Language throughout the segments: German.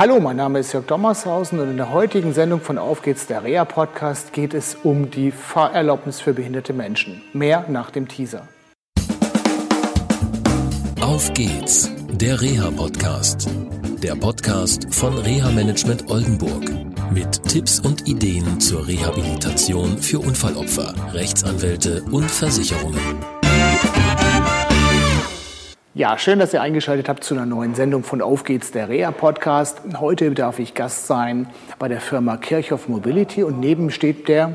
Hallo, mein Name ist Jörg Dommershausen und in der heutigen Sendung von Auf geht's, der Rea Podcast, geht es um die Fahrerlaubnis für behinderte Menschen. Mehr nach dem Teaser. Auf geht's, der Reha Podcast. Der Podcast von Reha Management Oldenburg. Mit Tipps und Ideen zur Rehabilitation für Unfallopfer, Rechtsanwälte und Versicherungen. Ja, schön, dass ihr eingeschaltet habt zu einer neuen Sendung von Auf geht's, der Rea Podcast. Heute darf ich Gast sein bei der Firma Kirchhoff Mobility und neben steht der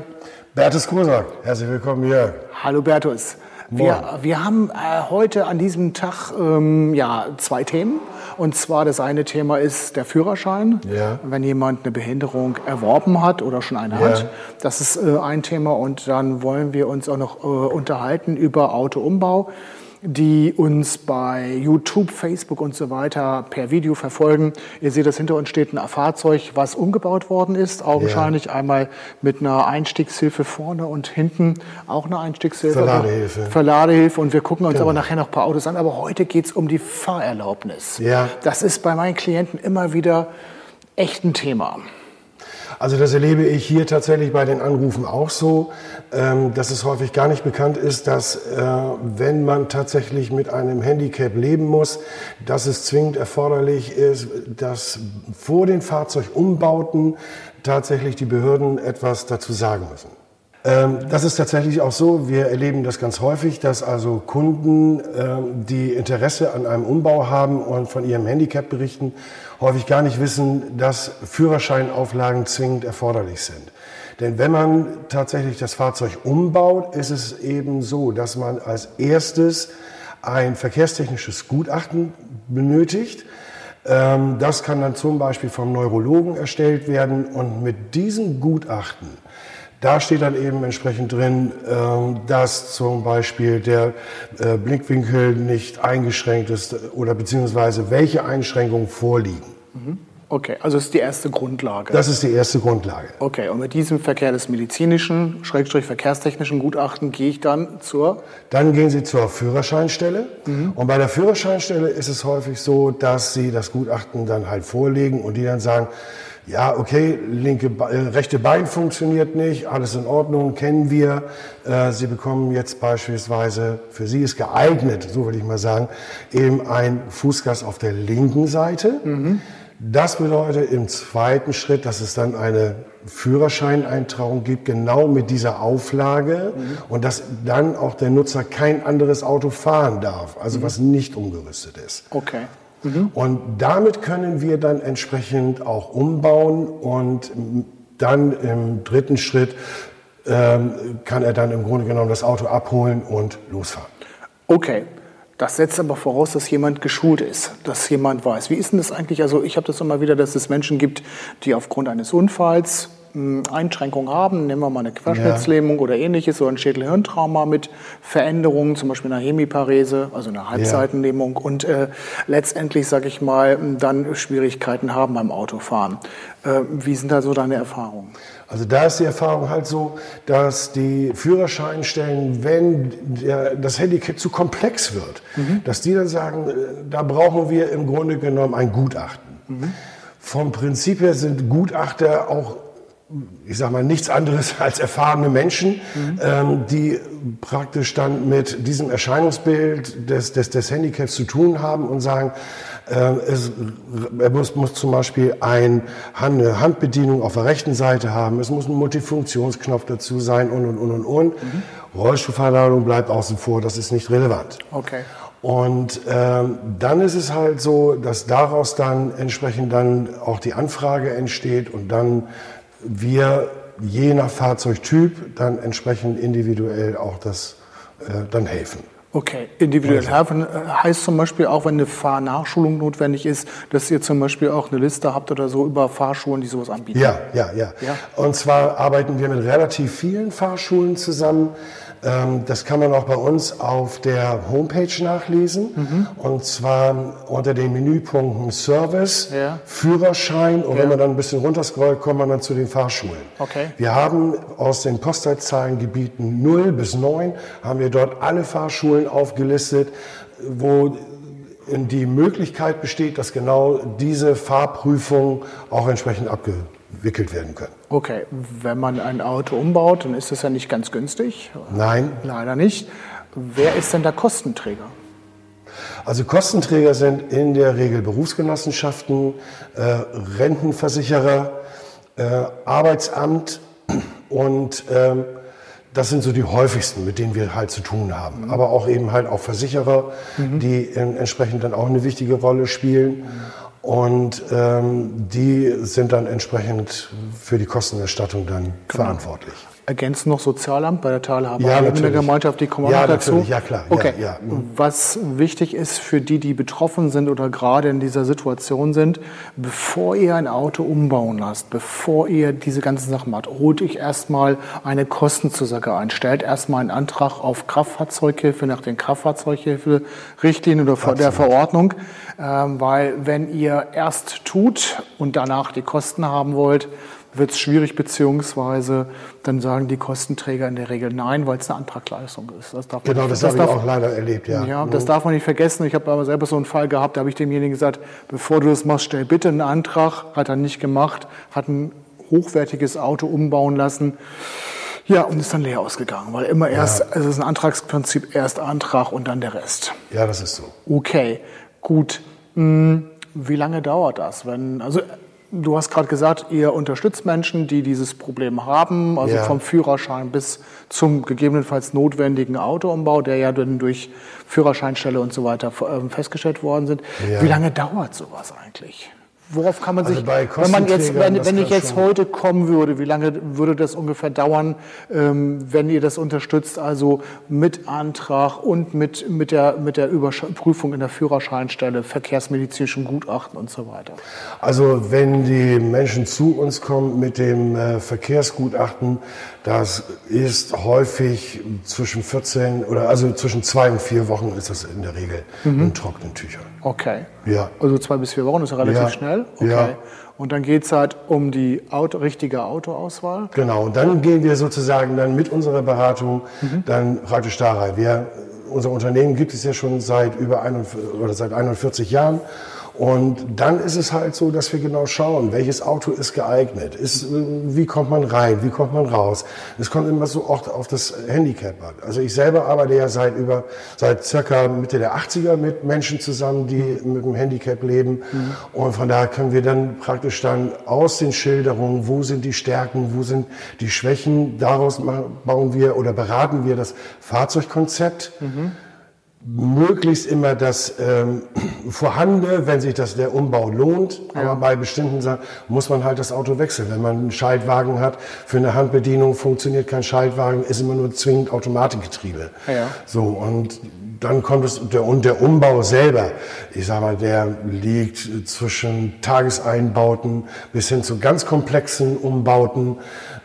Bertus Kosak. Herzlich willkommen hier. Hallo Bertus. Wir, wir haben äh, heute an diesem Tag ähm, ja, zwei Themen. Und zwar das eine Thema ist der Führerschein. Ja. Wenn jemand eine Behinderung erworben hat oder schon eine Ja. hat. Das ist äh, ein Thema. Und dann wollen wir uns auch noch äh, unterhalten über Autoumbau die uns bei YouTube, Facebook und so weiter per Video verfolgen. Ihr seht, das hinter uns steht ein Fahrzeug, was umgebaut worden ist. Augenscheinlich einmal mit einer Einstiegshilfe vorne und hinten auch eine Einstiegshilfe. Verladehilfe. Verladehilfe. Und wir gucken uns Genau. aber nachher noch ein paar Autos an. Aber heute geht es um die Fahrerlaubnis. Ja. Das ist bei meinen Klienten immer wieder echt ein Thema. Also das erlebe ich hier tatsächlich bei den Anrufen auch so, ähm, dass es häufig gar nicht bekannt ist, dass äh, wenn man tatsächlich mit einem Handicap leben muss, dass es zwingend erforderlich ist, dass vor den Fahrzeugumbauten tatsächlich die Behörden etwas dazu sagen müssen. Ähm, Das ist tatsächlich auch so. Wir erleben das ganz häufig, dass also Kunden, ähm, die Interesse an einem Umbau haben und von ihrem Handicap berichten, häufig gar nicht wissen, dass Führerscheinauflagen zwingend erforderlich sind. Denn wenn man tatsächlich das Fahrzeug umbaut, ist es eben so, dass man als erstes ein verkehrstechnisches Gutachten benötigt. Ähm, Das kann dann zum Beispiel vom Neurologen erstellt werden und mit diesem Gutachten, da steht dann eben entsprechend drin, ähm, dass zum Beispiel der äh, Blickwinkel nicht eingeschränkt ist oder beziehungsweise welche Einschränkungen vorliegen. Okay, also das ist die erste Grundlage. Das ist die erste Grundlage. okay, und mit diesem Verkehr des medizinischen, Schrägstrich verkehrstechnischen Gutachten gehe ich dann zur Dann gehen Sie zur Führerscheinstelle. Und bei der Führerscheinstelle ist es häufig so, dass Sie das Gutachten dann halt vorlegen und die dann sagen, ja, okay, linke, äh, rechte Bein funktioniert nicht, alles in Ordnung, kennen wir. Äh, Sie bekommen jetzt beispielsweise, für Sie ist geeignet, so würde ich mal sagen, eben ein Fußgas auf der linken Seite. Das bedeutet im zweiten Schritt, dass es dann eine Führerscheineintragung gibt, genau mit dieser Auflage und dass dann auch der Nutzer kein anderes Auto fahren darf, also was nicht umgerüstet ist. Okay. Und damit können wir dann entsprechend auch umbauen und dann im dritten Schritt ähm, kann er dann im Grunde genommen das Auto abholen und losfahren. Okay. Das setzt aber voraus, dass jemand geschult ist, dass jemand weiß. Wie ist denn das eigentlich? Also ich habe das immer wieder, dass es Menschen gibt, die aufgrund eines Unfalls Einschränkungen haben. Nehmen wir mal eine Querschnittslähmung oder ähnliches oder ein Schädelhirntrauma mit Veränderungen, zum Beispiel einer Hemiparese, also einer Halbseitenlähmung und äh, letztendlich, sage ich mal, dann Schwierigkeiten haben beim Autofahren. Äh, wie sind da so deine Erfahrungen? Also da ist die Erfahrung halt so, dass die Führerscheinstellen, wenn der, das Handicap zu komplex wird, dass die dann sagen, äh, da brauchen wir im Grunde genommen ein Gutachten. Vom Prinzip her sind Gutachter auch ich sag mal, nichts anderes als erfahrene Menschen, ähm, die praktisch dann mit diesem Erscheinungsbild des, des, des Handicaps zu tun haben und sagen, äh, es, er muss, muss zum Beispiel ein, eine Handbedienung auf der rechten Seite haben, es muss ein Multifunktionsknopf dazu sein und, und, und, und, und. Rollstuhlverladung bleibt außen vor, das ist nicht relevant. Okay. Und ähm, dann ist es halt so, dass daraus dann entsprechend dann auch die Anfrage entsteht und dann wir je nach Fahrzeugtyp dann entsprechend individuell auch das äh, dann helfen. Okay, individuell helfen äh, heißt zum Beispiel auch, wenn eine Fahrnachschulung notwendig ist, dass ihr zum Beispiel auch eine Liste habt oder so über Fahrschulen, die sowas anbieten. Ja, ja, ja, Ja. Und zwar arbeiten wir mit relativ vielen Fahrschulen zusammen. Ähm, Das kann man auch bei uns auf der Homepage nachlesen. Mhm. Und zwar unter den Menüpunkten Service, Ja. Führerschein. Und Ja. wenn man dann ein bisschen runterscrollt, kommt man dann zu den Fahrschulen. Okay. Wir haben aus den Postleitzahlengebieten 0 bis 9 haben wir dort alle Fahrschulen aufgelistet, wo die Möglichkeit besteht, dass genau diese Fahrprüfungen auch entsprechend abgewickelt werden können. Okay, wenn man ein Auto umbaut, dann ist das ja nicht ganz günstig. Nein. Leider nicht. Wer ist denn der Kostenträger? Also Kostenträger sind in der Regel Berufsgenossenschaften, äh, Rentenversicherer, äh, Arbeitsamt und ähm, das sind so die häufigsten, mit denen wir halt zu tun haben. Mhm. Aber auch eben halt auch Versicherer, mhm. die entsprechend dann auch eine wichtige Rolle spielen. Und ähm, die sind dann entsprechend für die Kostenerstattung dann genau. verantwortlich ergänzen noch Sozialamt bei der Teilhabe ja, in der Gemeinschaft, die kommen ja, dazu. Ja, klar. Okay. Ja, ja. Mhm. Was wichtig ist für die, die betroffen sind oder gerade in dieser Situation sind, bevor ihr ein Auto umbauen lasst, bevor ihr diese ganzen Sachen macht, holt euch erstmal eine Kostenzusage ein. Stellt erstmal einen Antrag auf Kraftfahrzeughilfe nach den Kraftfahrzeughilfe-Richtlinien oder Absolut. der Verordnung, ähm, weil wenn ihr erst tut und danach die Kosten haben wollt, wird es schwierig, beziehungsweise dann sagen die Kostenträger in der Regel nein, weil es eine Antragleistung ist. Das darf genau, das, das habe ich auch leider erlebt, ja. Ja, das mhm. darf man nicht vergessen. Ich habe aber selber so einen Fall gehabt, da habe ich demjenigen gesagt, bevor du das machst, stell bitte einen Antrag. Hat er nicht gemacht, hat ein hochwertiges Auto umbauen lassen. Ja, und ist dann leer ausgegangen, weil immer erst, ja. also es ist ein Antragsprinzip, erst Antrag und dann der Rest. Ja, das ist so. Okay, gut. Hm, wie lange dauert das? Wenn, also Du hast gerade gesagt, ihr unterstützt Menschen, die dieses Problem haben, also ja. vom Führerschein bis zum gegebenenfalls notwendigen Autoumbau, der ja dann durch Führerscheinstelle und so weiter ähm, festgestellt worden sind. Ja. Wie lange dauert sowas eigentlich? Worauf kann man also sich, wenn man jetzt, wenn, wenn ich jetzt heute kommen würde, wie lange würde das ungefähr dauern, ähm, wenn ihr das unterstützt, also mit Antrag und mit, mit der, mit der Überprüfung in der Führerscheinstelle, verkehrsmedizinischen Gutachten und so weiter? Also wenn die Menschen zu uns kommen mit dem äh, Verkehrsgutachten, das ist häufig zwischen 14 oder also zwischen zwei und vier Wochen ist das in der Regel mhm. in trockenen Tüchern. Okay. Ja. Also zwei bis vier Wochen ist ja relativ ja. schnell. Okay. Ja. Und dann geht es halt um die Auto, richtige Autoauswahl. Genau, und dann gehen wir sozusagen dann mit unserer Beratung mhm. dann praktisch da rein. Wir, unser Unternehmen gibt es ja schon seit über 41, oder seit 41 Jahren und dann ist es halt so, dass wir genau schauen, welches Auto ist geeignet, ist, wie kommt man rein, wie kommt man raus. Es kommt immer so oft auf das Handicap an. Also ich selber arbeite ja seit über, seit circa Mitte der 80er mit Menschen zusammen, die mit dem Handicap leben. Mhm. Und von daher können wir dann praktisch dann aus den Schilderungen, wo sind die Stärken, wo sind die Schwächen, daraus bauen wir oder beraten wir das Fahrzeugkonzept. Mhm möglichst immer das ähm, Vorhandene, wenn sich das der Umbau lohnt. Ja. Aber bei bestimmten Sachen muss man halt das Auto wechseln. Wenn man einen Schaltwagen hat, für eine Handbedienung funktioniert kein Schaltwagen, ist immer nur zwingend Automatikgetriebe. Ja. So und dann kommt es der und der Umbau selber. Ich sag mal, der liegt zwischen Tageseinbauten bis hin zu ganz komplexen Umbauten,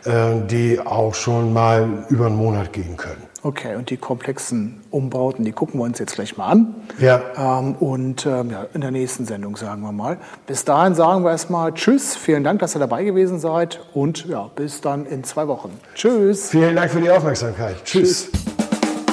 äh, die auch schon mal über einen Monat gehen können. Okay, und die komplexen Umbauten, die gucken wir uns jetzt gleich mal an. Ja. Ähm, und ähm, ja, in der nächsten Sendung sagen wir mal. Bis dahin sagen wir erstmal Tschüss, vielen Dank, dass ihr dabei gewesen seid und ja, bis dann in zwei Wochen. Tschüss. Vielen Dank für die Aufmerksamkeit. Tschüss. Tschüss.